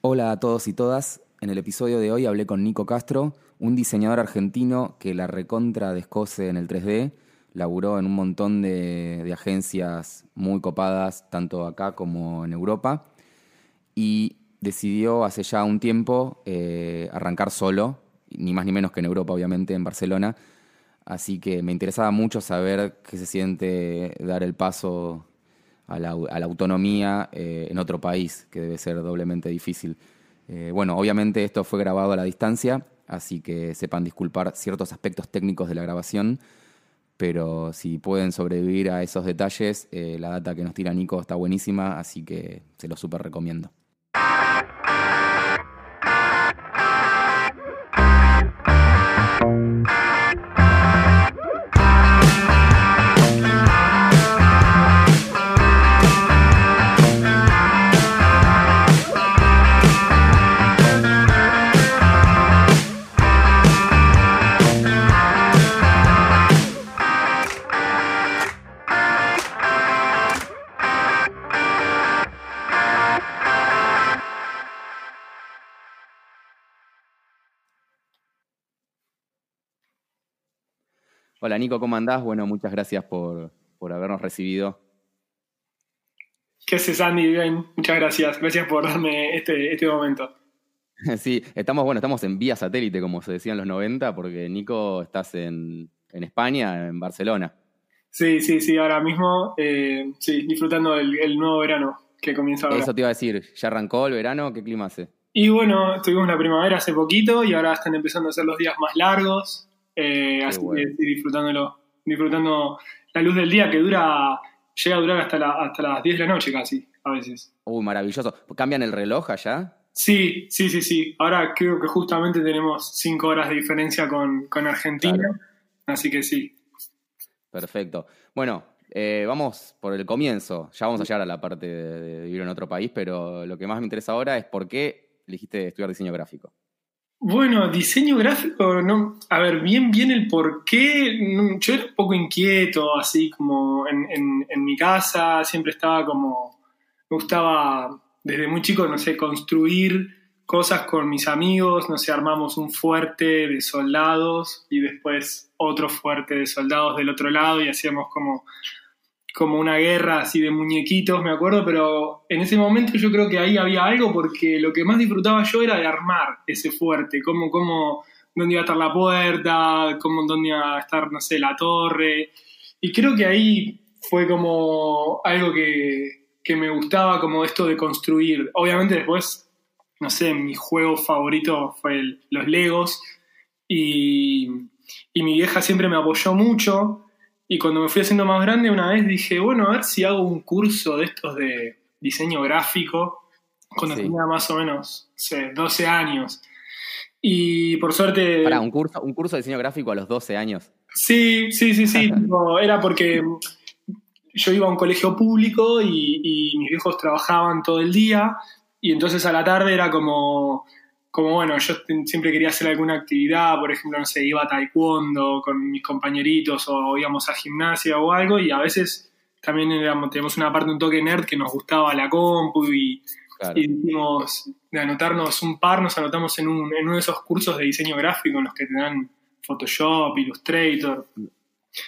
Hola a todos y todas. En el episodio de hoy hablé con Nico Castro, un diseñador argentino que la recontra descose en el 3D, laburó en un montón de, de agencias muy copadas, tanto acá como en Europa, y decidió hace ya un tiempo eh, arrancar solo, ni más ni menos que en Europa, obviamente, en Barcelona. Así que me interesaba mucho saber qué se siente dar el paso a la, a la autonomía eh, en otro país, que debe ser doblemente difícil. Eh, bueno, obviamente esto fue grabado a la distancia, así que sepan disculpar ciertos aspectos técnicos de la grabación, pero si pueden sobrevivir a esos detalles, eh, la data que nos tira Nico está buenísima, así que se lo súper recomiendo. Hola Nico, ¿cómo andás? Bueno, muchas gracias por, por habernos recibido. ¿Qué haces, Andy? Bien, muchas gracias. Gracias por darme este, este momento. Sí, estamos, bueno, estamos en vía satélite, como se decía en los 90, porque Nico, estás en, en España, en Barcelona. Sí, sí, sí, ahora mismo, eh, sí, disfrutando del el nuevo verano que comienza ahora. Eso te iba a decir, ¿ya arrancó el verano? ¿Qué clima hace? Y bueno, tuvimos la primavera hace poquito y ahora están empezando a ser los días más largos, eh, así bueno. que sí, disfrutándolo, disfrutando la luz del día que dura, llega a durar hasta, la, hasta las 10 de la noche casi, a veces. Uy, maravilloso. ¿Cambian el reloj allá? Sí, sí, sí, sí. Ahora creo que justamente tenemos 5 horas de diferencia con, con Argentina, Claro. así que sí. Perfecto. Bueno, eh, vamos por el comienzo. Ya vamos a llegar a la parte de, de vivir en otro país, pero lo que más me interesa ahora es por qué elegiste estudiar diseño gráfico. Bueno, diseño gráfico, no, a ver, bien, bien el por qué. Yo era un poco inquieto, así como en, en mi casa, siempre estaba como, me gustaba desde muy chico, no sé, construir cosas con mis amigos, no sé, armamos un fuerte de soldados y después otro fuerte de soldados del otro lado y hacíamos como, como una guerra así de muñequitos, me acuerdo, pero en ese momento yo creo que ahí había algo porque lo que más disfrutaba yo era de armar ese fuerte, cómo, cómo, dónde iba a estar la puerta, cómo, dónde iba a estar, no sé, la torre. Y creo que ahí fue como algo que, que me gustaba, como esto de construir. Obviamente después, no sé, mi juego favorito fue los Legos y, y mi vieja siempre me apoyó mucho. Y cuando me fui haciendo más grande, una vez dije, bueno, a ver si hago un curso de estos de diseño gráfico, cuando Sí. tenía más o menos, no sé, 12 años. Y por suerte... Pará, un curso, un curso de diseño gráfico a los 12 años. Sí, sí, sí, sí. era porque yo iba a un colegio público y, y mis viejos trabajaban todo el día y entonces a la tarde era como, como bueno, yo siempre quería hacer alguna actividad, por ejemplo, no sé, iba a taekwondo con mis compañeritos o íbamos a gimnasia o algo y a veces también éramos, teníamos una parte un toque nerd que nos gustaba la compu y, Claro. y dijimos de anotarnos un par, nos anotamos en, un, en uno de esos cursos de diseño gráfico en los que te dan Photoshop, Illustrator.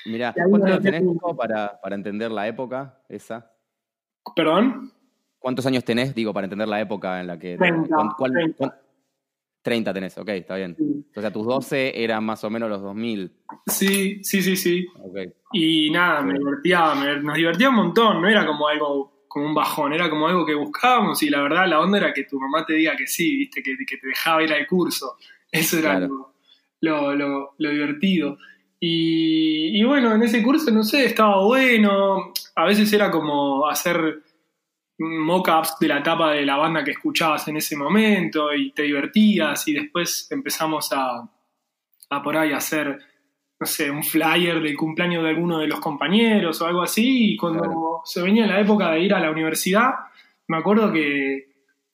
Mirá, ¿cuántos años tenés, para, para entender la época esa? ¿Perdón? ¿Cuántos años tenés, digo, para entender la época en la que... 30, cuán- cuál- 30. cuán- 30 tenés, ok, está bien. O sea, tus 12 eran más o menos los 2000. Sí, sí, sí, sí. Ok. Y nada, me divertía, me- nos divertía un montón, no era como algo, como un bajón, era como algo que buscábamos y la verdad la onda era que tu mamá te diga que sí, viste, que, que te dejaba ir al curso. Eso era Claro. lo, lo, lo- lo divertido. Y, y bueno, en ese curso, no sé, estaba bueno, a veces era como hacer mock-ups de la tapa de la banda que escuchabas en ese momento y te divertías y después empezamos a, a por ahí hacer, no sé, un flyer del cumpleaños de alguno de los compañeros o algo así y cuando Claro. se venía la época de ir a la universidad, me acuerdo que,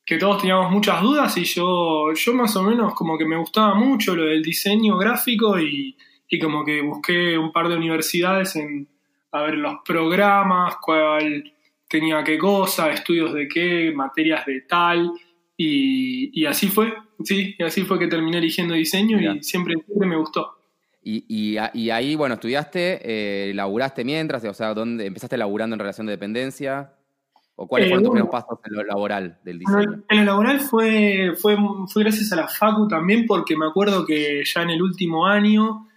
que todos teníamos muchas dudas y yo, yo más o menos como que me gustaba mucho lo del diseño gráfico y, y como que busqué un par de universidades en a ver los programas, cuál tenía qué cosa, estudios de qué, materias de tal, Y, así fue, sí, y así fue que terminé eligiendo diseño y siempre, siempre me gustó. Y, ahí, bueno, estudiaste, eh, laburaste mientras, o sea, ¿dónde empezaste laburando en relación de dependencia? ¿O cuáles fueron tus primeros pasos en lo laboral del diseño? En lo laboral fue, fue, fue gracias a la Facu también, porque me acuerdo que ya en el último año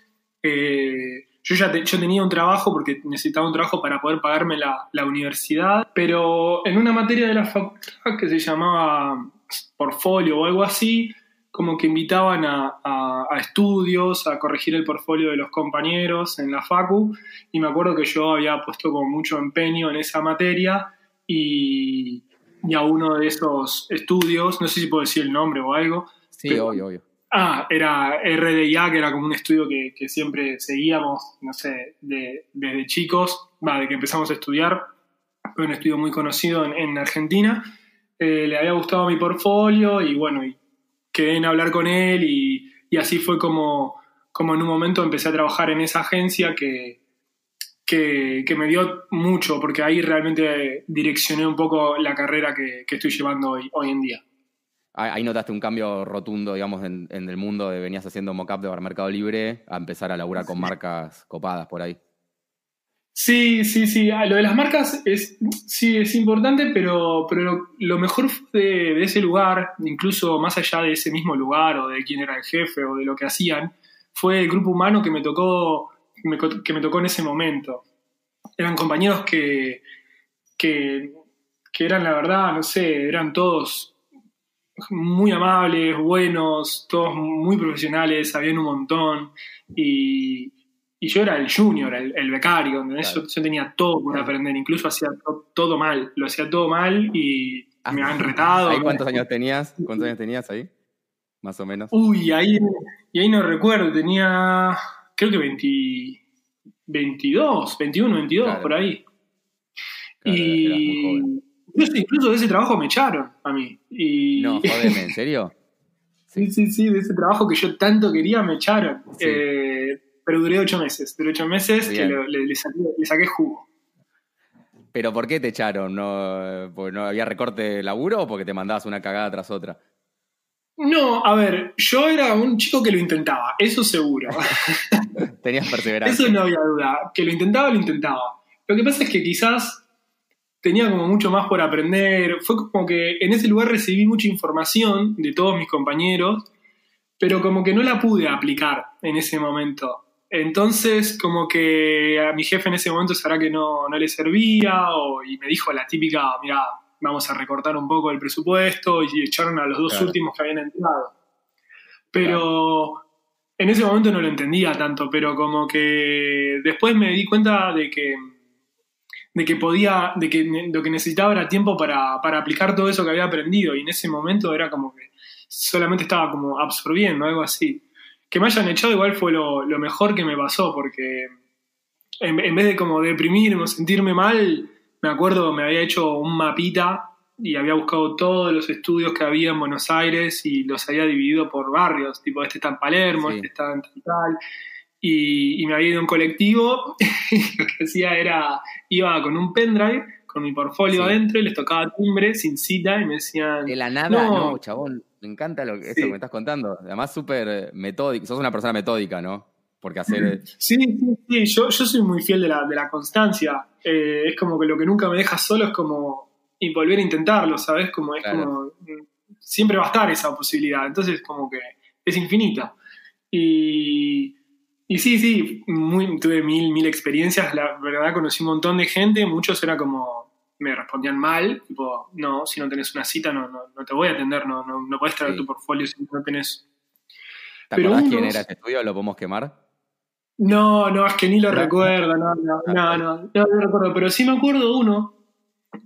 eh, yo ya yo tenía un trabajo porque necesitaba un trabajo para poder pagarme la, la, universidad, pero en una materia de la facultad que se llamaba portfolio o algo así, como que invitaban a, a, a, estudios, a corregir el portfolio de los compañeros en la facu, y me acuerdo que yo había puesto con mucho empeño en esa materia y, a uno de esos estudios, no sé si puedo decir el nombre o algo. Sí, obvio, obvio. Ah, era RDIA, que era como un estudio que, siempre seguíamos, no sé, de, desde chicos, va, de que empezamos a estudiar. Fue un estudio muy conocido en, Argentina. Eh, le había gustado mi portfolio y bueno, y quedé en hablar con él y, y así fue como, como en un momento empecé a trabajar en esa agencia que, que, me dio mucho, porque ahí realmente direccioné un poco la carrera que, estoy llevando hoy, hoy en día. Ahí notaste un cambio rotundo, digamos, en, el mundo de venías haciendo mock-up de Mercado Libre a empezar a laburar con marcas copadas por ahí. Sí, sí, sí. Ah, lo de las marcas es, sí, es importante, pero, pero lo, mejor de, ese lugar, incluso más allá de ese mismo lugar o de quién era el jefe o de lo que hacían, fue el grupo humano que me tocó que me tocó en ese momento. Eran compañeros que, que, eran, la verdad, no sé, eran todos muy amables, buenos, todos muy profesionales, sabían un montón. Y, yo era el junior, el, becario, yo, tenía todo por aprender, incluso hacía todo mal, lo hacía todo mal y ah. me han retado. cuántos años tenías? ¿Cuántos años tenías ahí? Más o menos. Uy, ahí, y ahí no recuerdo, tenía creo que 20, 22, 21, 22, por ahí. y incluso, de ese trabajo me echaron a mí. Y... No, jodeme, ¿en serio? sí, sí, sí, de ese trabajo que yo tanto quería me echaron. Eh, pero duré ocho meses, duré ocho meses que le, saqué, jugo. ¿Pero por qué te echaron? ¿No, ¿Porque no había recorte de laburo o porque te mandabas una cagada tras otra? No, a ver, yo era un chico que lo intentaba, eso seguro. Tenías perseverancia. Eso no había duda. Que lo intentaba, lo intentaba. Lo que pasa es que quizás tenía como mucho más por aprender. Fue como que en ese lugar recibí mucha información de todos mis compañeros, pero como que no la pude aplicar en ese momento. Entonces, como que a mi jefe en ese momento sabrá que no, no le servía, o, y me dijo la típica, mira, vamos a recortar un poco el presupuesto y echaron a los dos últimos que habían entrado. Pero en ese momento no lo entendía tanto, pero como que después me di cuenta de que, de que podía, de que lo que necesitaba era tiempo para, aplicar todo eso que había aprendido. Y en ese momento era como que solamente estaba como absorbiendo, algo así. Que me hayan echado igual fue lo, mejor que me pasó, porque en, en, vez de como deprimirme o sentirme mal, me acuerdo, me había hecho un mapita y había buscado todos los estudios que había en Buenos Aires y los había dividido por barrios, tipo este está en Palermo, este está en tal, y, me había ido a un colectivo y lo que hacía era, iba con un pendrive, con mi portfolio adentro y les tocaba timbre sin cita y me decían... De la nada, no, chabón, me encanta lo que, esto que me estás contando, además súper eh, metódico, sos una persona metódica, ¿no? Porque hacer... Sí, sí, sí, yo, yo soy muy fiel de la, de la constancia. Eh, es como que lo que nunca me deja solo es como y volver a intentarlo, ¿sabes? Como es como... Siempre va a estar esa posibilidad, entonces como que es infinita. Y, y sí, sí, muy, tuve mil, mil experiencias, la verdad conocí un montón de gente, muchos era como, me respondían mal, tipo, no, si no tenés una cita no, no, te voy a atender, no, no, no puedes traer tu portfolio si no tenés... ¿Te acordás quién era ese estudio? ¿Lo podemos quemar? No, no, es que ni lo recuerdo, no, no, no, no, no, lo recuerdo, pero sí me acuerdo uno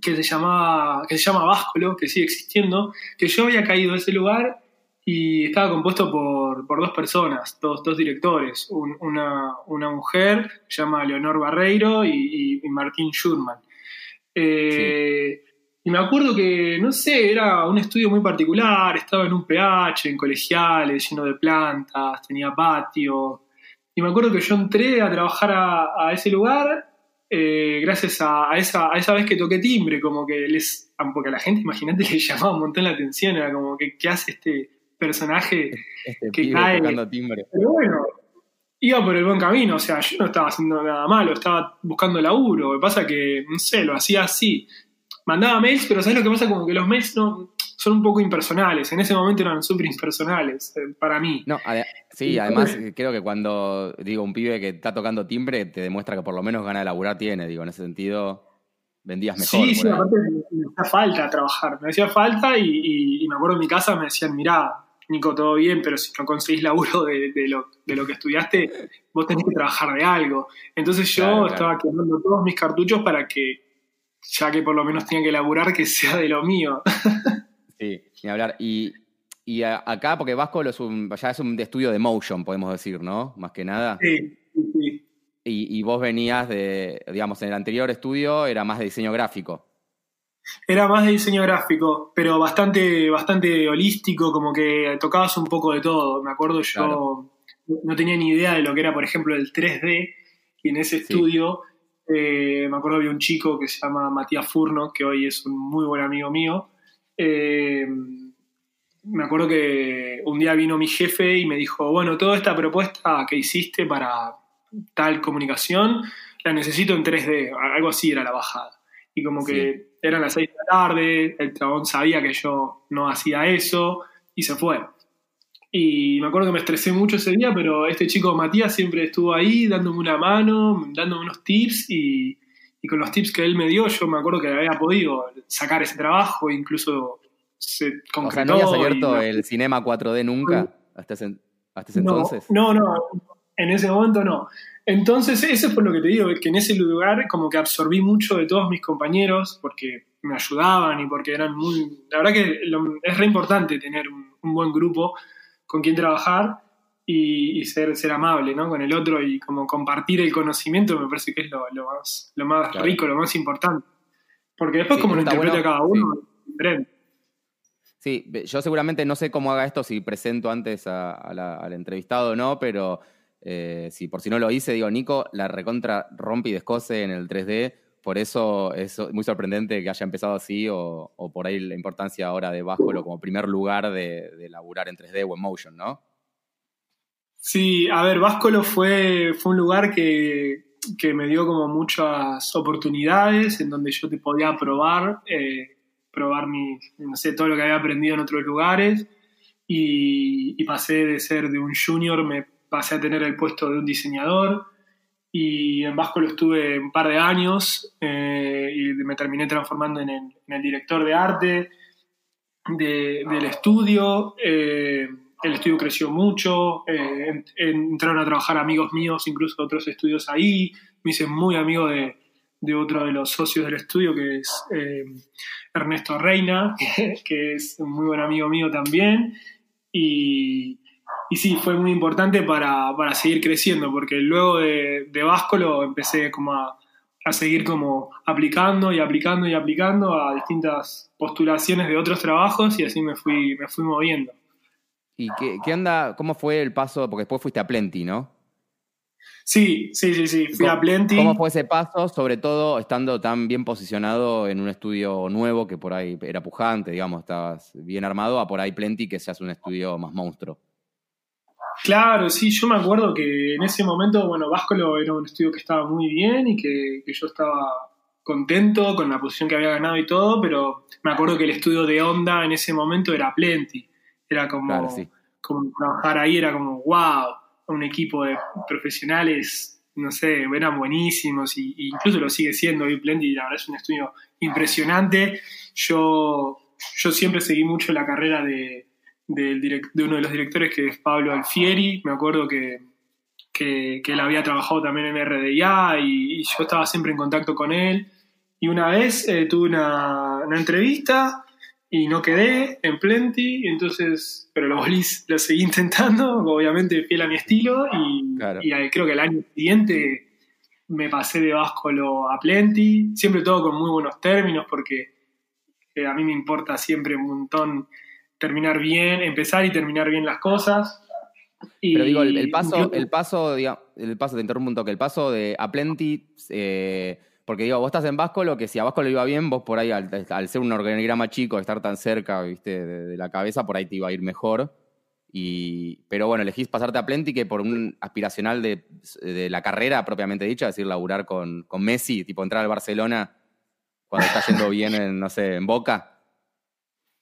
que se llamaba, que se llama Báscolo, que sigue existiendo, que yo había caído a ese lugar y estaba compuesto por, dos personas, dos, dos directores, una, mujer, se llama Leonor Barreiro y, Martín Schurman. Eh, y me acuerdo que, no sé, era un estudio muy particular, estaba en un PH, en colegiales, lleno de plantas, tenía patio, y me acuerdo que yo entré a trabajar a, ese lugar eh, gracias a, esa, a esa vez que toqué timbre, como que les, porque a la gente, imagínate, le llamaba un montón la atención, era como ¿qué hace este personaje Este que pibe cae? timbre. Pero bueno, iba por el buen camino, o sea, yo no estaba haciendo nada malo, estaba buscando laburo, lo que pasa que, no sé, lo hacía así. Mandaba mails, pero ¿sabes lo que pasa? Como que los mails no, son un poco impersonales, en ese momento eran súper impersonales eh, para mí. No, ade- sí, además creo que cuando digo un pibe que está tocando timbre te demuestra que por lo menos gana de laburar tiene, digo, en ese sentido vendías mejor. Sí, sí, por ahí. aparte me, me hacía falta trabajar, me hacía falta y, y- y me acuerdo en mi casa me decían, mirá, Nico, todo bien, pero si no conseguís laburo de, de lo, de lo que estudiaste, vos tenés que trabajar de algo. Entonces yo Claro, claro. estaba quemando todos mis cartuchos para que, ya que por lo menos tenía que laburar, que sea de lo mío. Sí, ni hablar. Y, y a- acá, porque Vasco lo es un, ya es un estudio de motion, podemos decir, ¿no? Más que nada. Sí, sí, sí. Y, y vos venías de, digamos, en el anterior estudio era más de diseño gráfico. Era más de diseño gráfico, pero bastante, bastante holístico, como que tocabas un poco de todo. Me acuerdo yo Claro. no tenía ni idea de lo que era, por ejemplo, el 3D, y en ese Sí. estudio eh, me acuerdo había un chico que se llama Matías Furno, que hoy es un muy buen amigo mío. Eh, me acuerdo que un día vino mi jefe y me dijo, bueno, toda esta propuesta que hiciste para tal comunicación, la necesito en 3D, algo así era la bajada. Y como que eran las 6 de la tarde, el chabón sabía que yo no hacía eso y se fue. Y me acuerdo que me estresé mucho ese día, pero este chico Matías siempre estuvo ahí dándome una mano, dándome unos tips y, y con los tips que él me dio yo me acuerdo que había podido sacar ese trabajo, incluso se O sea, concretó. ¿no habías abierto el cinema 4D nunca? Hasta ese, hasta ese no, entonces. No, no, en ese momento no. Entonces, eso fue lo que te digo, que en ese lugar como que absorbí mucho de todos mis compañeros porque me ayudaban y porque eran muy... La verdad que lo- es re importante tener un, un buen grupo con quien trabajar y, y ser, ser amable ¿no? con el otro y como compartir el conocimiento me parece que es lo, lo más, lo más Claro. rico, lo más importante. Porque después Sí, como lo interpreta bueno, cada uno es diferente. Sí, ve- yo seguramente no sé cómo haga esto, si presento antes a- a la- al entrevistado o no, pero eh, si por si no lo hice, digo, Nico, la recontra rompe y descose en el 3D, por eso es muy sorprendente que haya empezado así, o, por ahí la importancia ahora de Báscolo como primer lugar de, de laburar en 3D o en motion, ¿no? Sí, a ver, Báscolo fue, fue un lugar que, que me dio como muchas oportunidades en donde yo te podía probar, eh, probar mi, no sé, todo lo que había aprendido en otros lugares y, y pasé de ser de un junior, me pasé a tener el puesto de un diseñador y en Báscolo estuve un par de años eh, y me terminé transformando en el, en el director de arte de- del estudio. eh, el estudio creció mucho, eh, en- entraron a trabajar amigos míos, incluso otros estudios ahí. Me hice muy amigo de, de otro de los socios del estudio, que es eh, Ernesto Reina, que es un muy buen amigo mío también. Y, y sí, fue muy importante para, para seguir creciendo, porque luego de, de Vasco empecé como a, a seguir como aplicando y aplicando y aplicando a distintas postulaciones de otros trabajos y así me fui, me fui moviendo. ¿Y qué, qué onda, cómo fue el paso? Porque después fuiste a Plenty, ¿no? Sí, sí, sí, sí. Fui a ¿Cómo- Plenty. ¿Cómo fue ese paso, sobre todo estando tan bien posicionado en un estudio nuevo que por ahí era pujante, digamos, estabas bien armado, a por ahí Plenty que se hace un estudio más monstruo? Claro, sí, yo me acuerdo que en ese momento, bueno, Vascolo era un estudio que estaba muy bien y que, que yo estaba contento con la posición que había ganado y todo, pero me acuerdo que el estudio de Onda en ese momento era Plenty. Era como, Claro, sí. como trabajar ahí, era como, wow, un equipo de profesionales, no sé, eran buenísimos y, y incluso lo sigue siendo hoy Plenty, la verdad es un estudio impresionante. Yo, yo siempre seguí mucho la carrera de, del direc- de uno de los directores que es Pablo Alfieri, me acuerdo que, que, que él había trabajado también en RDA y, y yo estaba siempre en contacto con él. Y una vez eh, tuve una, una entrevista y no quedé en Plenty, entonces, pero lo volví, lo seguí intentando, obviamente fiel a mi estilo, y, Claro. y ahí creo que el año siguiente me pasé de Vascolo a Plenty, siempre todo con muy buenos términos, porque eh, a mí me importa siempre un montón terminar bien, empezar y terminar bien las cosas. Pero digo, el, paso, el paso, digamos, el paso, te interrumpo un toque, el paso de a Plenty, eh, porque digo, vos estás en Vasco, lo que si a Vasco le iba bien, vos por ahí, al, ser un organigrama chico, estar tan cerca, viste, de, la cabeza, por ahí te iba a ir mejor. Y, pero bueno, elegís pasarte a Plenty que por un aspiracional de, la carrera propiamente dicha, es decir, laburar con, con Messi, tipo entrar al Barcelona cuando está yendo bien en, no sé, en Boca.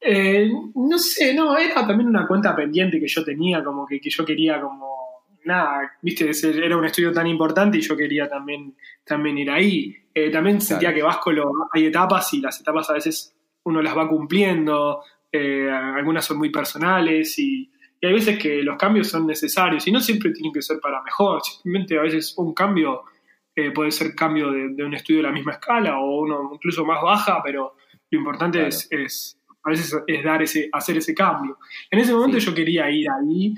Eh, no sé, no, era también una cuenta pendiente que yo tenía, como que, que yo quería como, nada, viste, era un estudio tan importante y yo quería también, también ir ahí. Eh, también sentía que Vasco lo, hay etapas y las etapas a veces uno las va cumpliendo, eh, algunas son muy personales y, hay veces que los cambios son necesarios y no siempre tienen que ser para mejor, simplemente a veces un cambio puede ser cambio de, un estudio de la misma escala o uno incluso más baja, pero lo importante es a veces es dar ese, hacer ese cambio. En ese momento yo quería ir ahí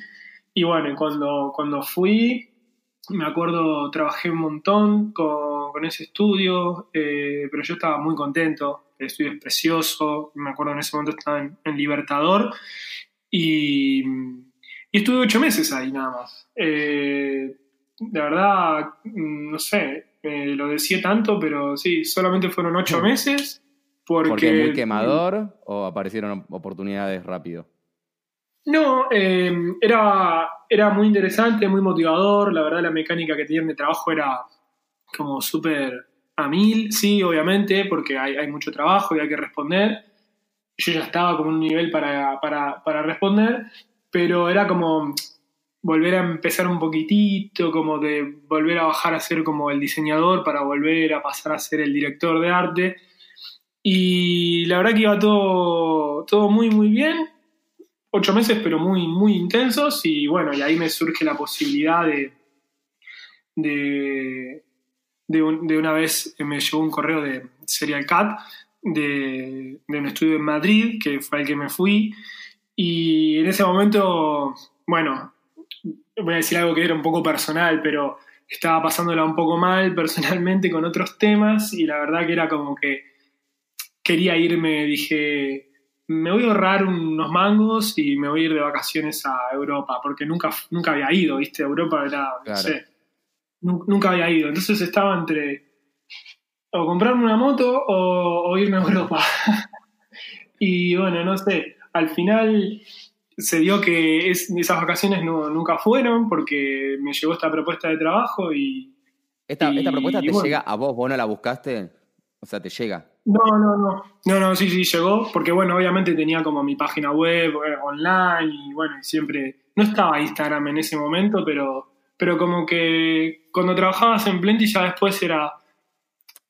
y bueno, cuando, cuando fui, me acuerdo, trabajé un montón con, con ese estudio, eh, pero yo estaba muy contento, el estudio es precioso, me acuerdo en ese momento estaba en, Libertador y, y, estuve ocho meses ahí nada más. Eh, de verdad, no sé, lo decía tanto, pero sí, solamente fueron ocho meses porque, muy quemador o aparecieron oportunidades rápido? No, em, era, era muy interesante, muy motivador. La verdad, la mecánica que tenían de trabajo era como súper a mil, sí, obviamente, porque hay, mucho trabajo y hay que responder. Yo ya estaba como un nivel para, para responder, pero era como volver a empezar un poquitito, como de volver a bajar a ser como el diseñador para volver a pasar a ser el director de arte y la verdad que iba todo, todo muy, muy bien. Ocho meses, pero muy, muy intensos. Y bueno, y ahí me surge la posibilidad de. de, de, una vez me llegó un correo de Serial Cat, de, de un estudio en Madrid, que fue al que me fui. Y en ese momento, bueno, voy a decir algo que era un poco personal, pero estaba pasándola un poco mal personalmente con otros temas y la verdad que era como que quería irme, dije, me voy a ahorrar unos mangos y me voy a ir de vacaciones a Europa, porque nunca, nunca había ido, ¿viste? Europa era, no sé, nunca había ido. Entonces estaba entre o comprarme una moto o, irme a Europa. y bueno, no sé, al final se dio que esas vacaciones no, nunca fueron porque me llegó esta propuesta de trabajo y... ¿Esta, propuesta te llega a vos? ¿Vos no la buscaste? O sea, te llega. No, no, no. No, no, sí, sí, llegó. Porque, bueno, obviamente tenía como mi página web eh, online y, bueno, siempre. No estaba Instagram en ese momento, pero, pero como que cuando trabajabas en Plenty ya después era.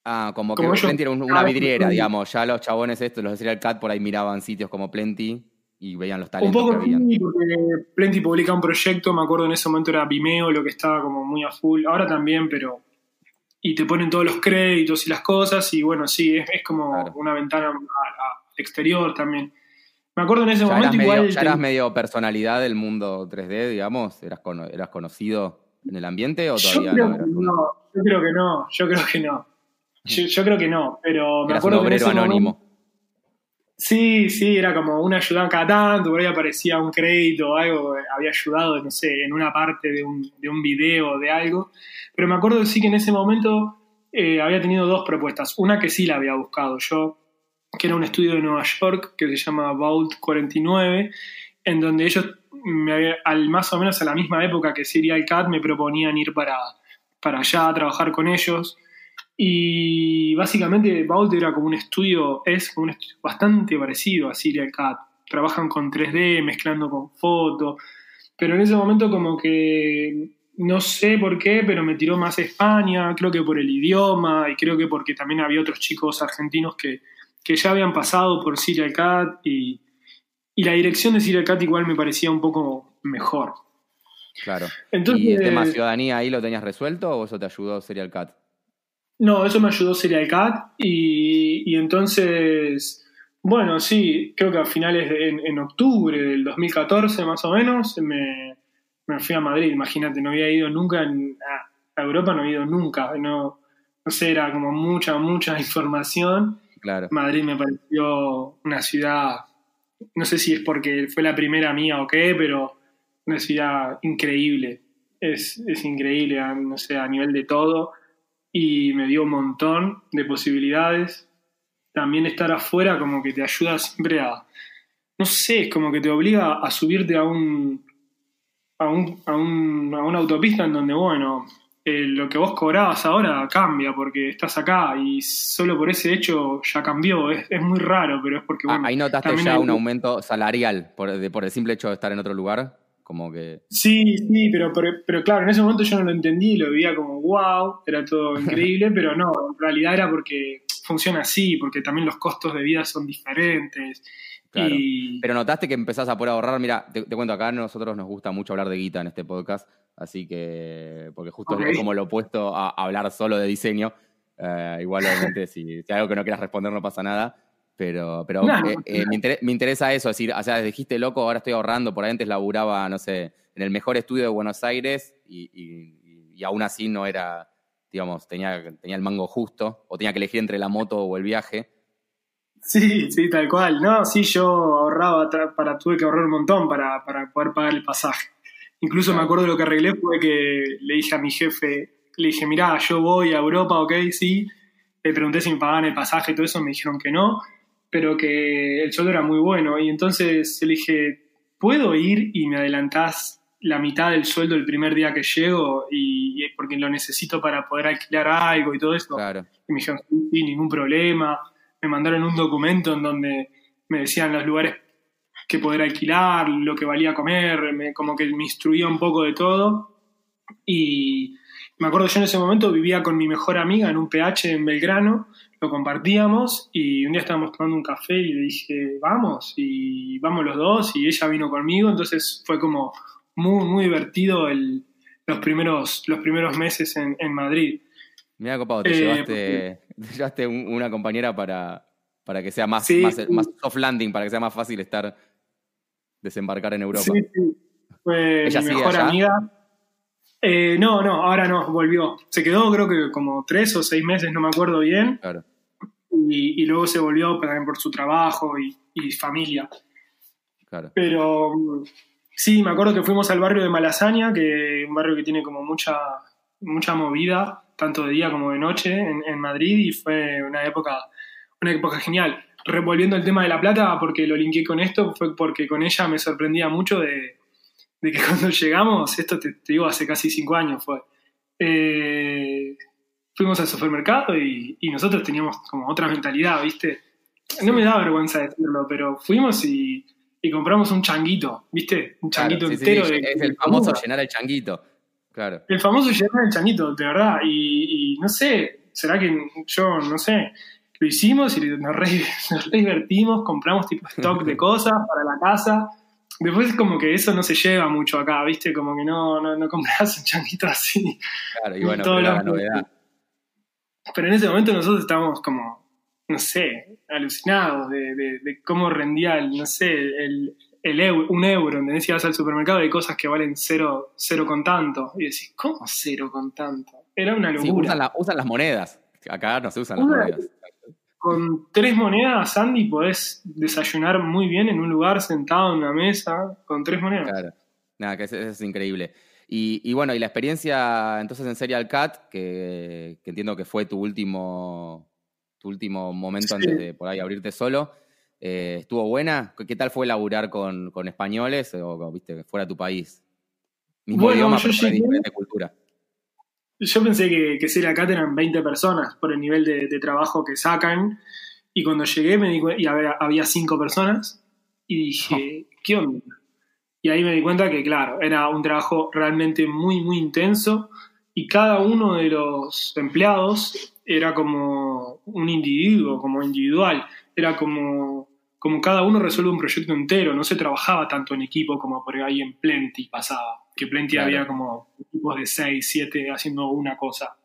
Ah, como, que Plenty era una vidriera, digamos. Ya los chabones estos, los de Serial Cat, por ahí miraban sitios como Plenty y veían los talentos un poco que porque Plenty publica un proyecto, me acuerdo en ese momento era Vimeo, lo que estaba como muy a full. Ahora también, pero y te ponen todos los créditos y las cosas y bueno, sí, es, como una ventana exterior también. Me acuerdo en ese momento igual... ¿Ya eras medio personalidad del mundo 3D, digamos? ¿Eras, eras conocido en el ambiente o todavía yo creo no? no? Yo creo que no, yo creo que no. Yo, creo que no, pero me acuerdo un obrero anónimo. Sí, sí, era como una ayuda cada tanto, por ahí aparecía un crédito o algo, había ayudado, no sé, en una parte de un, de un video o de algo. Pero me acuerdo sí que en ese momento eh, había tenido dos propuestas. Una que sí la había buscado yo, que era un estudio de Nueva York que se llama Vault 49, en donde ellos, al, más o menos a la misma época que Serial Cat, me proponían ir para, para allá a trabajar con ellos. Y básicamente Vault era como un estudio, es como un estudio bastante parecido a Serial Cat. Trabajan con 3D, mezclando con fotos. Pero en ese momento como que no sé por qué, pero me tiró más España, creo que por el idioma y creo que porque también había otros chicos argentinos que, ya habían pasado por Serial Cat y, la dirección de Serial Cat igual me parecía un poco mejor. Claro. Entonces, ¿Y el tema ciudadanía ahí lo tenías resuelto o eso te ayudó Serial Cat? No, eso me ayudó Serial Cat y, y entonces, bueno, sí, creo que a finales de, en, octubre del 2014 más o menos me, me, fui a Madrid, imagínate, no había ido nunca a, Europa, no había ido nunca, no, no sé, era como mucha, mucha información. Claro. Madrid me pareció una ciudad, no sé si es porque fue la primera mía o qué, pero una ciudad increíble. Es, es increíble, no sé, a nivel de todo. Y me dio un montón de posibilidades. También estar afuera como que te ayuda siempre a, no sé, es como que te obliga a subirte a un, a, un, a, un, a una autopista en donde, bueno, eh, lo que vos cobrabas ahora cambia porque estás acá y solo por ese hecho ya cambió. Es, muy raro, pero es porque. Ah, ahí notaste ya un aumento salarial por, por el simple hecho de estar en otro lugar. Como que. Sí, sí, pero, pero, claro, en ese momento yo no lo entendí lo veía como wow, era todo increíble, pero no, en realidad era porque funciona así, porque también los costos de vida son diferentes. Pero notaste que empezás a poder ahorrar. Mira, te, cuento acá, a nosotros nos gusta mucho hablar de guita en este podcast, así que, porque justo es como lo opuesto a, hablar solo de diseño. Eh, igual, obviamente, si, si, hay algo que no quieras responder, no pasa nada. Pero, pero eh, eh, me, interesa eso, es decir, o sea, dijiste loco, ahora estoy ahorrando, por ahí antes laburaba, no sé, en el mejor estudio de Buenos Aires y, y aún así no era, digamos, tenía, tenía el mango justo, o tenía que elegir entre la moto o el viaje. Sí, sí, tal cual. No, sí, yo ahorraba, para, tuve que ahorrar un montón para, poder pagar el pasaje. Incluso me acuerdo lo que arreglé fue que le dije a mi jefe, le dije, mirá, yo voy a Europa, ok, sí. Le pregunté si me pagaban el pasaje y todo eso, me dijeron que no, pero que el sueldo era muy bueno. Y entonces le dije, ¿puedo ir y me adelantás la mitad del sueldo el primer día que llego? Y, porque lo necesito para poder alquilar algo y todo eso. Claro. Y me dijeron, sí, ningún problema me mandaron un documento en donde me decían los lugares que poder alquilar, lo que valía comer, me, como que me instruía un poco de todo. Y me acuerdo yo en ese momento vivía con mi mejor amiga en un PH en Belgrano, lo compartíamos y un día estábamos tomando un café y le dije, vamos, y vamos los dos, y ella vino conmigo, entonces fue como muy, muy divertido el, los, primeros, los primeros meses en, en Madrid. Mira, copado, te eh, llevaste, una compañera para, para que sea más, más, soft landing, para que sea más fácil estar, desembarcar en Europa. Sí, sí. Fue mi mejor amiga. Eh, no, no, ahora no, volvió. Se quedó creo que como tres o seis meses, no me acuerdo bien. Claro. Y, luego se volvió también por su trabajo y, y familia. Claro. Pero sí, me acuerdo que fuimos al barrio de Malasaña, que es un barrio que tiene como mucha, mucha movida tanto de día como de noche en, Madrid y fue una época, una época genial. Revolviendo el tema de la plata, porque lo linké con esto, fue porque con ella me sorprendía mucho de, que cuando llegamos, esto te, digo hace casi cinco años fue, eh, fuimos al supermercado y, nosotros teníamos como otra mentalidad, ¿viste? No me da vergüenza decirlo, pero fuimos y, compramos un changuito, ¿viste? Un changuito entero. de, es el famoso llenar el changuito. El famoso llenar el changuito, de verdad. Y, no sé, será que yo, no sé, lo hicimos y nos re, divertimos, compramos tipo stock de cosas para la casa. Después como que eso no se lleva mucho acá, ¿viste? Como que no, no, no compras un changuito así. Claro, y bueno, pero la novedad. Pero en ese momento nosotros estábamos como, no sé, alucinados de, de cómo rendía, el, no sé, el, el un euro, donde decías al supermercado hay cosas que valen cero, cero con tanto. Y decís, ¿cómo cero con tanto? Era una locura. usan, usan, las monedas. Acá no se usan las monedas. Con tres monedas, Andy, podés desayunar muy bien en un lugar sentado en una mesa con tres monedas. Claro. Nada, que eso es increíble. Y, bueno, y la experiencia entonces en Serial Cat, que, entiendo que fue tu último, tu último momento antes de por ahí abrirte solo. Eh, ¿Estuvo buena? ¿Qué tal fue laburar con, españoles o, viste, fuera de tu país? Mismo idioma, yo pero diferente cultura. Yo pensé que, que ser acá eran 20 personas por el nivel de, trabajo que sacan. Y cuando llegué me di y había, había cinco personas y dije, ¿qué onda? Y ahí me di cuenta que, claro, era un trabajo realmente muy, muy intenso y cada uno de los empleados era como un individuo, como individual. Era como como cada uno resuelve un proyecto entero, no se trabajaba tanto en equipo como por ahí en Plenty pasaba, que Plenty había como equipos de 6, 7 haciendo una cosa.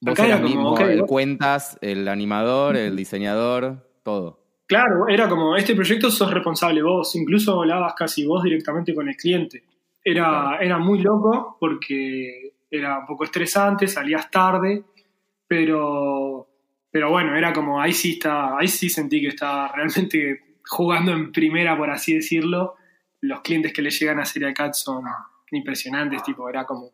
Vos Acá mismo, el cuentas, el animador, el diseñador, todo. Claro, era como, este proyecto sos responsable vos, incluso hablabas casi vos directamente con el cliente. Era, era muy loco porque era un poco estresante, salías tarde, pero pero bueno, era como, ahí sí está, ahí sí sentí que estaba realmente jugando en primera, por así decirlo, los clientes que le llegan a Serial Cat son impresionantes, tipo, era como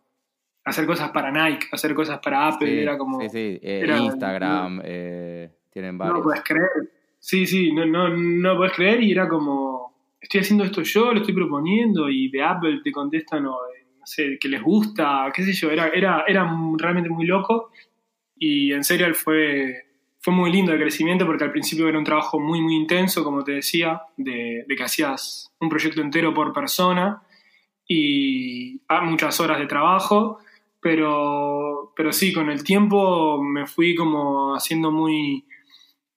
hacer cosas para Nike, hacer cosas para Apple, era como... Sí, sí, eh, Instagram, eh, tienen varios. No puedes creer. Sí, sí, no, no, no puedes creer y era como, estoy haciendo esto yo, lo estoy proponiendo y de Apple te contestan o no sé, que les gusta, qué sé yo, era, era, era realmente muy loco y en Serial fue, fue muy lindo el crecimiento porque al principio era un trabajo muy, muy intenso, como te decía, de, de que hacías un proyecto entero por persona y muchas horas de trabajo, pero, pero sí, con el tiempo me fui como haciendo muy,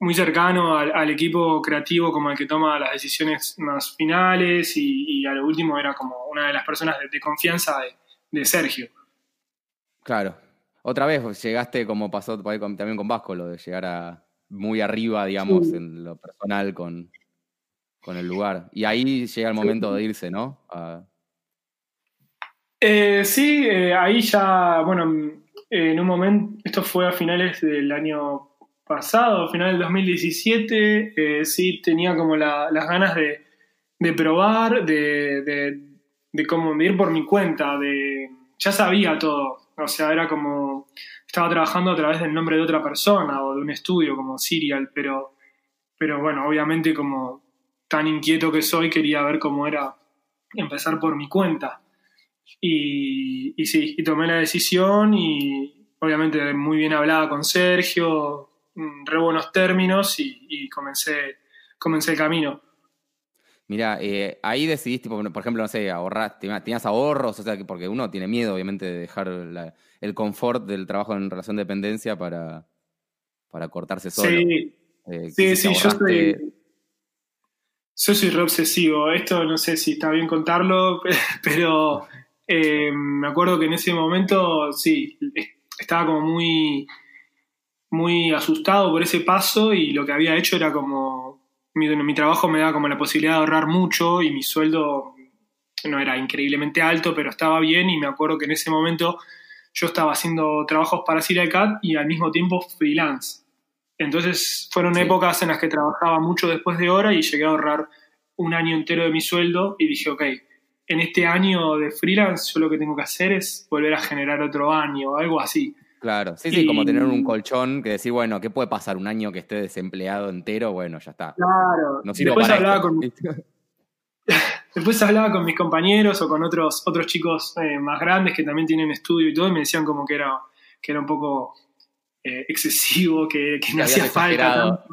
muy cercano al, equipo creativo como el que toma las decisiones más finales y, a lo último era como una de las personas de, confianza de, Sergio. Claro. Otra vez llegaste como pasó también con Vasco, lo de llegar a muy arriba, digamos, en lo personal con, con, el lugar. Y ahí llega el momento de irse, ¿no? Eh, sí, eh, ahí ya, bueno, en un momento, esto fue a finales del año pasado, final del 2017, eh, sí tenía como las ganas de, probar, de, de, como ir por mi cuenta, de ya sabía todo, o sea, era como estaba trabajando a través del nombre de otra persona o de un estudio como Serial, pero, pero bueno, obviamente como tan inquieto que soy quería ver cómo era empezar por mi cuenta. Y, sí, tomé la decisión y obviamente muy bien hablada con Sergio, Mm, re buenos términos y, comencé, comencé el camino. Mira, eh, ahí decidiste, por ejemplo, no sé, ahorrar, tenías ahorros, o sea, porque uno tiene miedo, obviamente, de dejar el confort del trabajo en relación de dependencia para, para cortarse solo. Sí, eh, sí, sí yo soy, yo soy re obsesivo. Esto no sé si está bien contarlo, pero eh, me acuerdo que en ese momento, sí, estaba como muy muy asustado por ese paso y lo que había hecho era como, mi, mi trabajo me daba como la posibilidad de ahorrar mucho y mi sueldo no era increíblemente alto, pero estaba bien y me acuerdo que en ese momento yo estaba haciendo trabajos para Cat y al mismo tiempo freelance. Entonces fueron épocas en las que trabajaba mucho después de hora y llegué a ahorrar un año entero de mi sueldo y dije, ok, en este año de freelance yo lo que tengo que hacer es volver a generar otro año o algo así. Claro, sí, sí, como tener un colchón que decir, bueno, ¿qué puede pasar un año que esté desempleado entero? Bueno, ya está. Claro, después, hablaba con, después hablaba con mis compañeros o con otros, otros chicos eh, más grandes que también tienen estudio y todo, y me decían como que era, que era un poco eh, excesivo, que, que no hacía falta.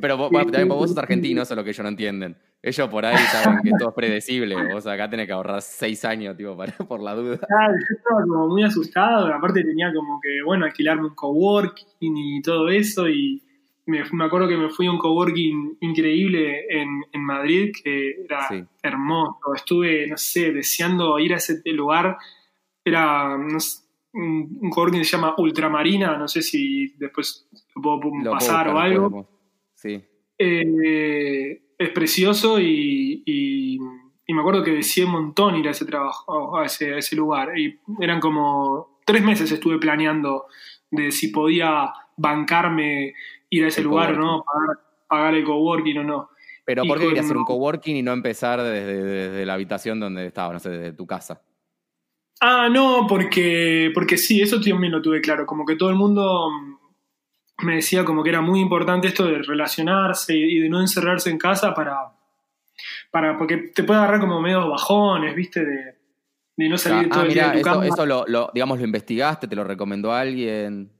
Pero vos, también vos sos argentino, eso es lo que ellos no entienden. Ellos por ahí saben que todo es predecible. Vos acá tenés que ahorrar seis años, tipo, para, por la duda. Claro, yo estaba como muy asustado. Aparte tenía como que, bueno, alquilarme un coworking y todo eso. Y me, acuerdo que me fui a un coworking increíble en, en Madrid, que era hermoso. Estuve, no sé, deseando ir a ese lugar. Era, no sé, un, coworking que se llama Ultramarina, no sé si después lo puedo pasar o algo. Sí. Eh, es precioso y, me acuerdo que decía un montón ir a ese trabajo, a ese, ese lugar. Y eran como tres meses estuve planeando de si podía bancarme ir a ese lugar o no, pagar, el coworking o no. Pero ¿por qué querías hacer un coworking y no empezar desde, desde la habitación donde estabas, no sé, desde tu casa? Ah, no, porque, porque sí, eso también lo tuve claro. Como que todo el mundo me decía como que era muy importante esto de relacionarse y de no encerrarse en casa para, para porque te puede agarrar como medio bajones, viste, de, no salir ah, todo el día de tu eso, Eso lo, digamos, lo investigaste, te lo recomendó alguien.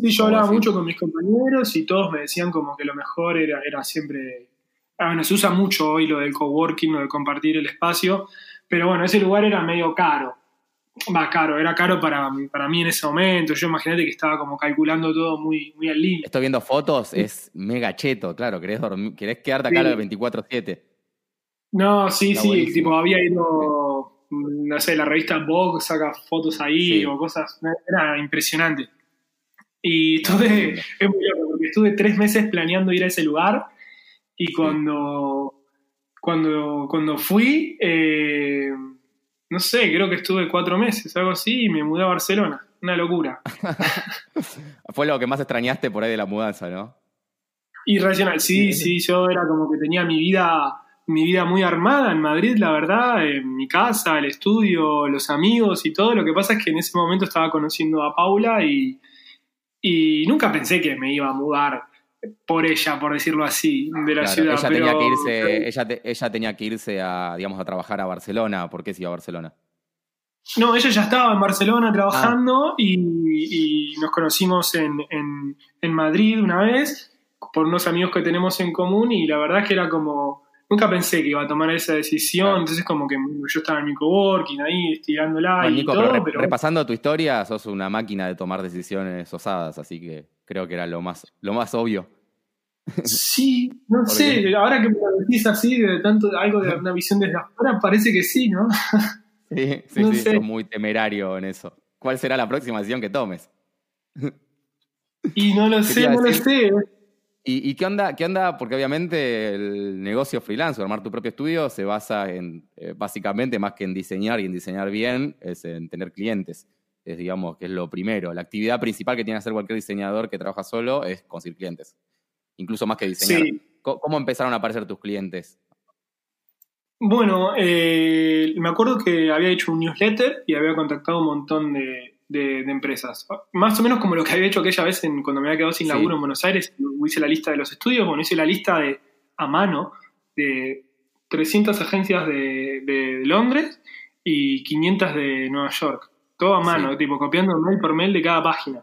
Sí, yo hablaba mucho con mis compañeros y todos me decían como que lo mejor era, era siempre... Ah, bueno, se usa mucho hoy lo del coworking, lo de compartir el espacio, pero bueno, ese lugar era medio caro va caro, era caro para, para mí en ese momento. Yo imagínate que estaba como calculando todo muy, muy al límite. Estoy viendo fotos, es mega cheto, claro, querés, dormir, querés quedarte acá sí. 24-7. No, sí, sí, tipo había ido, no sé, la revista Vogue saca fotos ahí o cosas, era impresionante. Y estuve, es muy loco, porque estuve tres meses planeando ir a ese lugar y cuando, cuando, cuando fui, eh, no sé, creo que estuve cuatro meses, algo así, y me mudé a Barcelona. Una locura. Fue lo que más extrañaste por ahí de la mudanza, ¿no? Irracional, sí, sí, yo era como que tenía mi vida mi vida muy armada en Madrid, la verdad, en mi casa, el estudio, los amigos y todo. Lo que pasa es que en ese momento estaba conociendo a Paula y, y nunca pensé que me iba a mudar por ella, por decirlo así, de la ciudad. Ella tenía que irse, ella, ella tenía que irse a, digamos, a trabajar a Barcelona. ¿Por qué se iba a Barcelona? No, ella ya estaba en Barcelona trabajando ah. y, nos conocimos en, en, Madrid una vez por unos amigos que tenemos en común y la verdad es que era como, nunca pensé que iba a tomar esa decisión, entonces como que yo estaba en mi coworking ahí estirándola y todo. Pero, repasando tu historia, sos una máquina de tomar decisiones osadas, así que creo que era lo más, lo más obvio. Sí, no sé, ahora que me lo decís así, de tanto algo de una visión desde afuera, parece que sí, ¿no? Sí, sí, sí, muy temerario en eso. ¿Cuál será la próxima decisión que tomes? Y no lo sé, no lo sé. ¿Y, qué, onda, qué onda? Porque obviamente el negocio freelance o armar tu propio estudio se basa en, eh, básicamente, más que en diseñar y en diseñar bien, es en tener clientes. Es, digamos, que es lo primero. La actividad principal que tiene que hacer cualquier diseñador que trabaja solo es conseguir clientes. Incluso más que diseñar. ¿Cómo empezaron a aparecer tus clientes? Bueno, eh, me acuerdo que había hecho un newsletter y había contactado un montón de, empresas. Más o menos como lo que había hecho aquella vez cuando me había quedado sin laburo en Buenos Aires, hice la lista de los estudios, bueno, hice la lista de a mano de 300 agencias de, Londres y 500 de Nueva York. Todo a mano, tipo copiando mail por mail de cada página.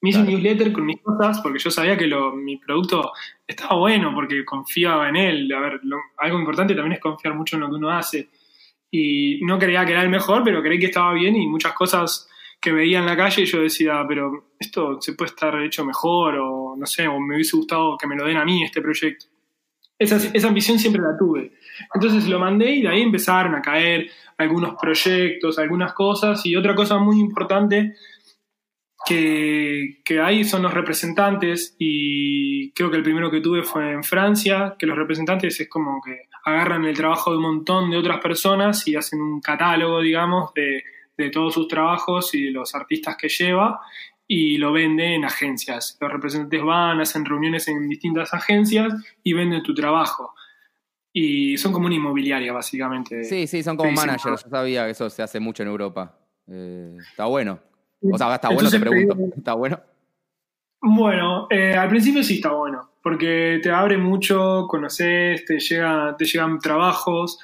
Me hice un newsletter con mis cosas porque yo sabía que mi producto estaba bueno, porque confiaba en él. A ver, algo importante también es confiar mucho en lo que uno hace. Y no creía que era el mejor, pero creí que estaba bien y muchas cosas que veía en la calle yo decía, pero esto se puede estar hecho mejor o no sé, o me hubiese gustado que me lo den a mí este proyecto. Esa, esa ambición siempre la tuve. Entonces lo mandé y de ahí empezaron a caer algunos proyectos, algunas cosas. Y otra cosa muy importante que, que hay son los representantes. Y creo que el primero que tuve fue en Francia, que los representantes es como que agarran el trabajo de un montón de otras personas y hacen un catálogo, digamos, de, de todos sus trabajos y de los artistas que lleva y lo vende en agencias. Los representantes van, hacen reuniones en distintas agencias y venden tu trabajo. Y son como una inmobiliaria, básicamente. Sí, sí, son como managers. Yo sabía que eso se hace mucho en Europa. Eh, está bueno. O sea, está bueno, te pregunto. ¿Está bueno? Bueno, eh, al principio sí está bueno, porque te abre mucho, conoces, te, llega, te llegan trabajos,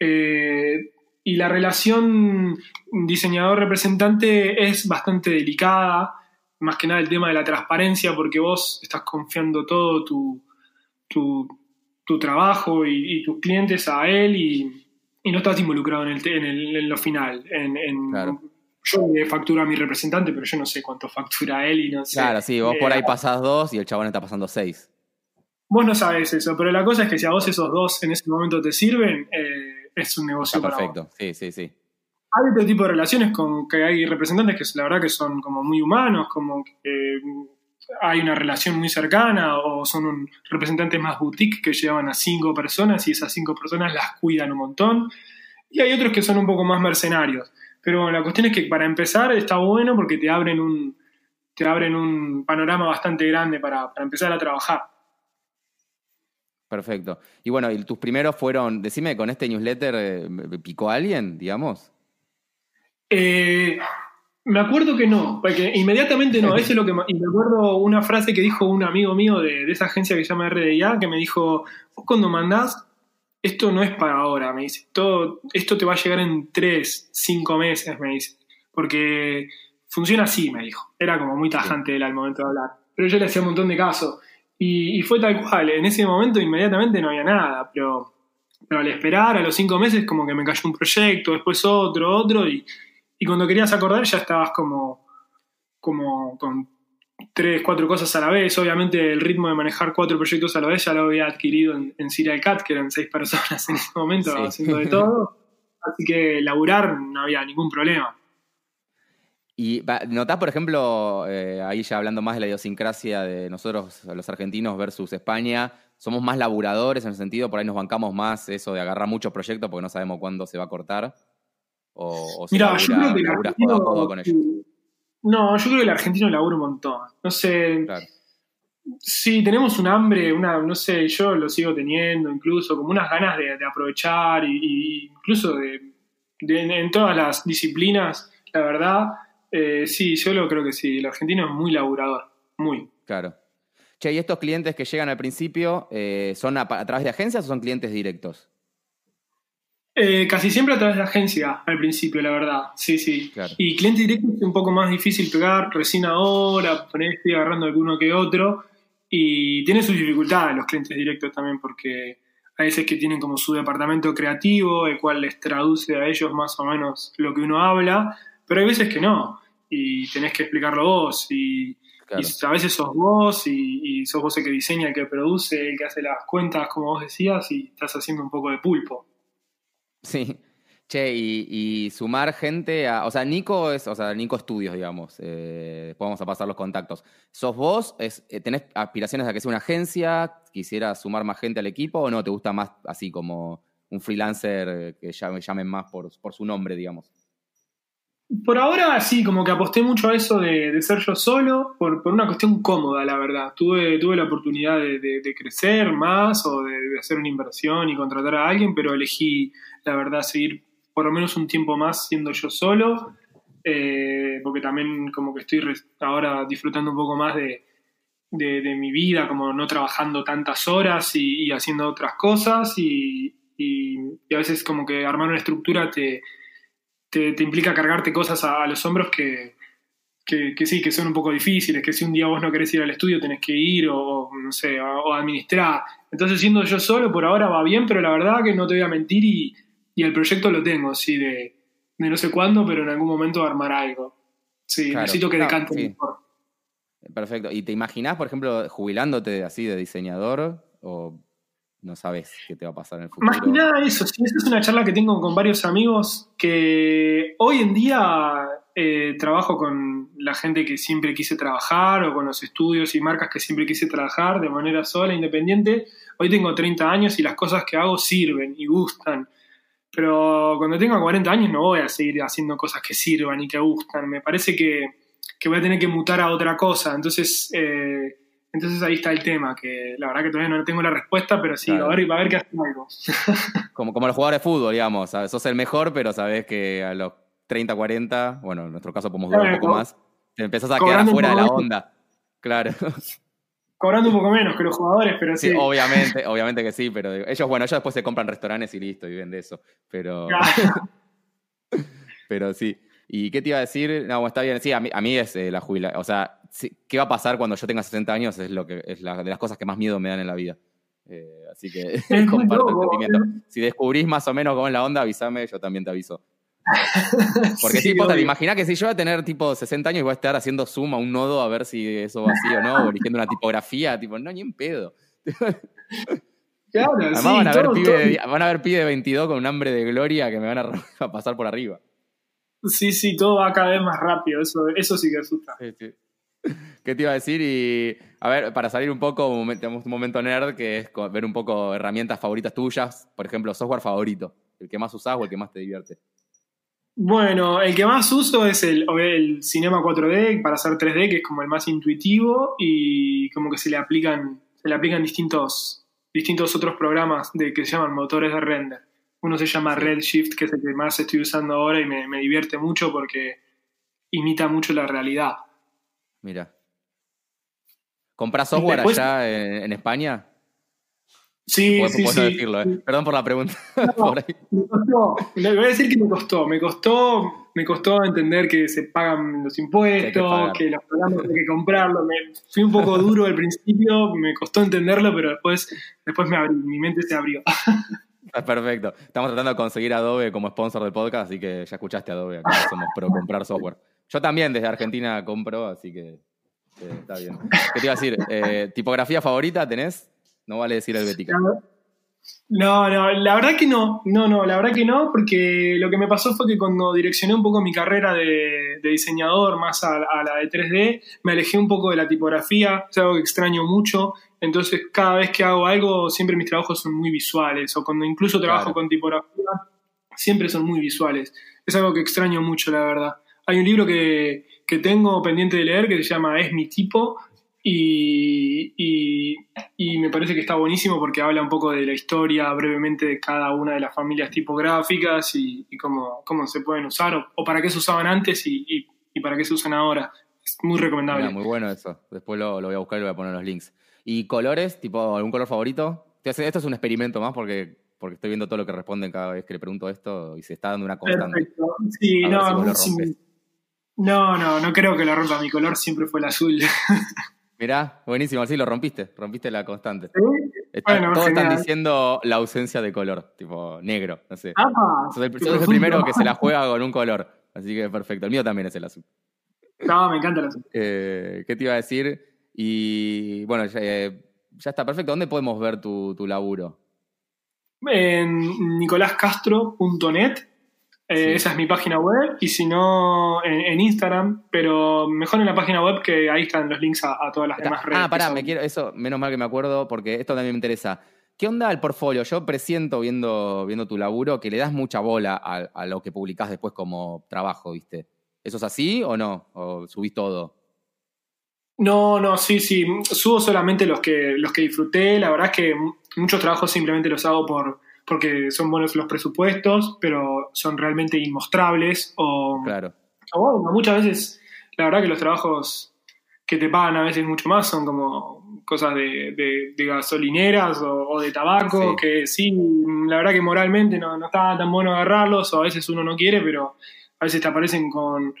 eh, y la relación diseñador-representante es bastante delicada, más que nada el tema de la transparencia, porque vos estás confiando todo tu, tu, trabajo y, tus clientes a él y, no estás involucrado en, el, en, el, en lo final, en, yo le facturo a mi representante, pero yo no sé cuánto factura él y no sé. Claro, sí, vos por ahí eh, pasás dos y el chabón está pasando seis. Vos no sabes eso, pero la cosa es que si a vos esos dos en ese momento te sirven, eh, es un negocio está perfecto, sí, sí, sí. Hay otro tipo de relaciones con que hay representantes que la verdad que son como muy humanos, como que hay una relación muy cercana o son representantes más boutique que llevan a cinco personas y esas cinco personas las cuidan un montón. Y hay otros que son un poco más mercenarios. Pero la cuestión es que para empezar está bueno porque te abren un, te abren un panorama bastante grande para, empezar a trabajar. Perfecto. Y bueno, ¿y tus primeros fueron, decime, con este newsletter eh, picó alguien, digamos? Eh, me acuerdo que no, porque inmediatamente no, eso es lo que... Y me acuerdo una frase que dijo un amigo mío de, de esa agencia que se llama RDA, que me dijo, vos cuando mandás esto no es para ahora, me dice, Todo, esto te va a llegar en tres, cinco meses, me dice, porque funciona así, me dijo. Era como muy tajante él al momento de hablar, pero yo le hacía un montón de caso. Y, fue tal cual, en ese momento inmediatamente no había nada, pero, pero al esperar a los cinco meses como que me cayó un proyecto, después otro, otro, y, y cuando querías acordar ya estabas como, como con tres, cuatro cosas a la vez. Obviamente el ritmo de manejar cuatro proyectos a la vez ya lo había adquirido en, en Serial Cat, que eran seis personas en ese momento haciendo de todo. Así que laburar no había ningún problema. Y notás, por ejemplo, eh, ahí ya hablando más de la idiosincrasia de nosotros, los argentinos versus España, somos más laburadores en el sentido, por ahí nos bancamos más eso de agarrar muchos proyectos porque no sabemos cuándo se va a cortar. O, Mira, yo creo que codo con ellos. No, yo creo que el argentino labura un montón. No sé. Sí, tenemos un hambre, una, no sé, yo lo sigo teniendo, incluso como unas ganas de, aprovechar y, incluso de, en todas las disciplinas, la verdad, eh, sí, yo lo creo que sí, el argentino es muy laburador, muy. Claro. Che, ¿y estos clientes que llegan al principio eh, son a, través de agencias o son clientes directos? Eh, casi siempre a través de agencia al principio, la verdad. Sí, sí. Y cliente directo es un poco más difícil pegar recién ahora, estoy agarrando alguno que otro. Y tiene sus dificultades los clientes directos también, porque hay veces que tienen como su departamento creativo, el cual les traduce a ellos más o menos lo que uno habla, pero hay veces que no. Y tenés que explicarlo vos. Y y a veces sos vos y, sos vos el que diseña, el que produce, el que hace las cuentas, como vos decías, y estás haciendo un poco de pulpo. Sí. Che, y, sumar gente a. O sea, Nico es. O sea, Nico Estudios, digamos. Eh, después vamos a pasar los contactos. ¿Sos vos? Es, eh, ¿Tenés aspiraciones a que sea una agencia? ¿Quisieras sumar más gente al equipo o no? ¿Te gusta más así como un freelancer que llame, llamen más por, por su nombre, digamos? Por ahora sí, como que aposté mucho a eso de, ser yo solo, por, una cuestión cómoda, la verdad. Tuve, tuve la oportunidad de, crecer más o de, hacer una inversión y contratar a alguien, pero elegí, la verdad, seguir por lo menos un tiempo más siendo yo solo, eh, porque también como que estoy ahora disfrutando un poco más de, mi vida, como no trabajando tantas horas y, haciendo otras cosas y, y a veces como que armar una estructura te te, implica cargarte cosas a, los hombros que, que, sí, que son un poco difíciles, que si un día vos no querés ir al estudio tenés que ir o, no sé, o, administrar. Entonces siendo yo solo por ahora va bien, pero la verdad que no te voy a mentir y, el proyecto lo tengo, sí, de, no sé cuándo, pero en algún momento armar algo. Sí, necesito que decante mejor. Perfecto. ¿Y te imaginás, por ejemplo, jubilándote así de diseñador o no sabes qué te va a pasar en el futuro. Más que nada eso, sí, esa es una charla que tengo con varios amigos que hoy en día eh, trabajo con la gente que siempre quise trabajar o con los estudios y marcas que siempre quise trabajar de manera sola, independiente. Hoy tengo 30 años y las cosas que hago sirven y gustan. Pero cuando tenga 40 años no voy a seguir haciendo cosas que sirvan y que gustan. Me parece que, que voy a tener que mutar a otra cosa. Entonces... Eh, entonces ahí está el tema, que la verdad que todavía no tengo la respuesta, pero sí, a, ver, a ver qué hacemos. como, como los jugadores de fútbol, digamos, sos el mejor, pero sabes que a los 30, 40, bueno, en nuestro caso podemos durar un poco más, te empezás a quedar fuera de la onda. Claro. Cobrando un poco menos que los jugadores, pero sí. sí. obviamente, obviamente que sí, pero ellos, bueno, ellos después se compran restaurantes y listo, viven de eso. Pero. pero sí. ¿Y qué te iba a decir? No, está bien. Sí, a mí, a mí es eh, la jubilación. O sea, ¿qué va a pasar cuando yo tenga 60 años? Es, lo que, es la, de las cosas que más miedo me dan en la vida. Eh, así que comparto el sentimiento. Si descubrís más o menos cómo es la onda, avísame, yo también te aviso. Porque sí, te imaginas que si yo voy a tener tipo 60 años y voy a estar haciendo zoom a un nodo a ver si eso va así o no, o eligiendo una tipografía, tipo, no, ni en pedo. Claro, Además van, a ver pibe de, van a ver pibe de 22 con un hambre de gloria que me van a pasar por arriba. Sí, sí, todo va cada vez más rápido, eso, eso sí que asusta. ¿Qué te iba a decir? Y a ver, para salir un poco, tenemos un momento nerd que es ver un poco herramientas favoritas tuyas, por ejemplo, software favorito, el que más usás o el que más te divierte. Bueno, el que más uso es el, el Cinema 4D para hacer 3D, que es como el más intuitivo y como que se le aplican, se le aplican distintos, distintos otros programas de, que se llaman motores de render. Uno se llama Redshift, que es el que más estoy usando ahora y me, divierte mucho porque imita mucho la realidad. Mira. ¿Compras software allá en, España? Sí, sí, sí. Decirlo, ¿eh? Perdón por la pregunta. Me costó. Le voy a decir que me costó. Me costó, me costó entender que se pagan los impuestos, que, los programas hay que comprarlos. Fui un poco duro al principio, me costó entenderlo, pero después, después me abrí, mi mente se abrió. Perfecto. Estamos tratando de conseguir Adobe como sponsor del podcast, así que ya escuchaste Adobe, acá somos pro comprar software. Yo también desde Argentina compro, así que eh, está bien. ¿Qué te iba a decir? Eh, ¿Tipografía favorita tenés? No vale decir helvética. No, no, la verdad que no, no, no, la verdad que no, porque lo que me pasó fue que cuando direccioné un poco mi carrera de, diseñador más a, la de 3D, me alejé un poco de la tipografía, es algo que extraño mucho, entonces cada vez que hago algo, siempre mis trabajos son muy visuales, o cuando incluso trabajo con tipografía, siempre son muy visuales, es algo que extraño mucho, la verdad. Hay un libro que, que tengo pendiente de leer que se llama Es mi tipo, Y, y, me parece que está buenísimo porque habla un poco de la historia brevemente de cada una de las familias tipográficas y, cómo, cómo, se pueden usar o, para qué se usaban antes y, para qué se usan ahora. Es muy recomendable. muy bueno eso. Después lo, lo, voy a buscar y voy a poner los links. ¿Y colores? ¿Tipo algún color favorito? Esto es un experimento más porque porque estoy viendo todo lo que responden cada vez que le pregunto esto y se está dando una constante. Perfecto. Sí, no, no, no, no creo que lo rompa. Mi color siempre fue el azul. Mirá, buenísimo, sí, lo rompiste, rompiste la constante. todos están diciendo la ausencia de color, tipo negro, no sé. Ah, soy, el, el primero que se la juega con un color, así que perfecto. El mío también es el azul. No, me encanta el azul. Eh, ¿Qué te iba a decir? Y bueno, ya, eh, está perfecto. ¿Dónde podemos ver tu, tu laburo? en nicoláscastro.net. Eh, esa es mi página web. Y si no, en, Instagram, pero mejor en la página web que ahí están los links a, todas las demás redes. Ah, pará, me quiero, eso, menos mal que me acuerdo, porque esto también me interesa. ¿Qué onda el portfolio? Yo presiento viendo, viendo tu laburo que le das mucha bola a, lo que publicás después como trabajo, ¿viste? ¿Eso es así o no? ¿O subís todo? No, no, sí, sí. Subo solamente los que, los que disfruté. La verdad es que muchos trabajos simplemente los hago por, porque son buenos los presupuestos, pero son realmente inmostrables. O, claro. muchas veces, la verdad que los trabajos que te pagan a veces mucho más son como cosas de, gasolineras o, de tabaco, que sí, la verdad que moralmente no, no está tan bueno agarrarlos, o a veces uno no quiere, pero a veces te aparecen con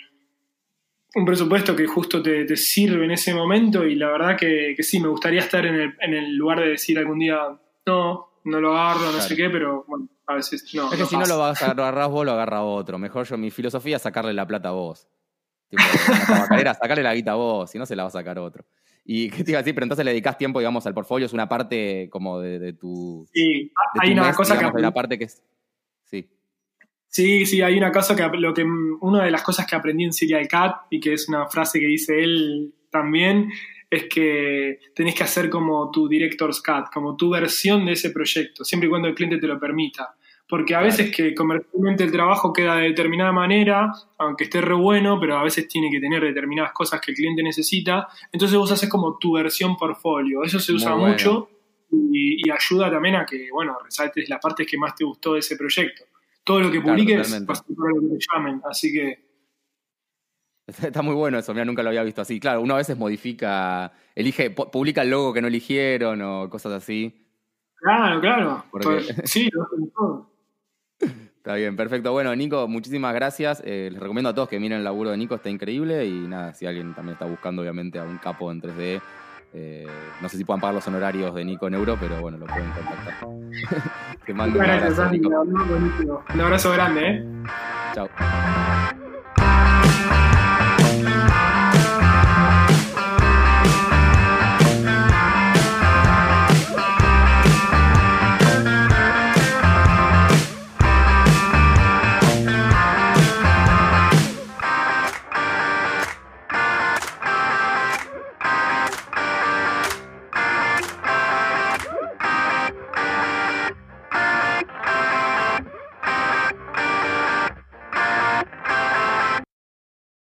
un presupuesto que justo te, sirve en ese momento y la verdad que, sí, me gustaría estar en el, en el, lugar de decir algún día, no, no lo agarro, no sé qué, pero bueno, a veces no. Es que si no lo vas a agarrar vos, lo agarra otro. Mejor yo, mi filosofía es sacarle la plata a vos. Tipo, la sacarle la guita a vos, si no se la va a sacar otro. ¿Y qué te iba a decir? Pero entonces le dedicas tiempo, digamos, al portfolio, es una parte como de, tu. Sí, hay una cosa que. la parte que es. Sí. Sí, sí, hay una cosa que, lo que una de las cosas que aprendí en Serial Cat y que es una frase que dice él también es que tenés que hacer como tu director's cut, como tu versión de ese proyecto, siempre y cuando el cliente te lo permita. Porque a veces que comercialmente el trabajo queda de determinada manera, aunque esté re bueno, pero a veces tiene que tener determinadas cosas que el cliente necesita. Entonces vos haces como tu versión portfolio. Eso se usa mucho y, y, ayuda también a que, bueno, resaltes las partes que más te gustó de ese proyecto todo lo que publiques a ser lo que te llamen, así que... Está muy bueno eso, mira, nunca lo había visto así. Claro, uno a veces modifica, elige, publica el logo que no eligieron o cosas así. Claro, claro. Pues, sí, lo. Está bien, perfecto. Bueno, Nico, muchísimas gracias. Eh, les recomiendo a todos que miren el laburo de Nico, está increíble. Y nada, si alguien también está buscando, obviamente, a un capo en 3D, eh, no sé si puedan pagar los honorarios de Nico en euro, pero bueno, lo pueden contactar. Te mando un abrazo. Un abrazo grande, ¿eh? Chao.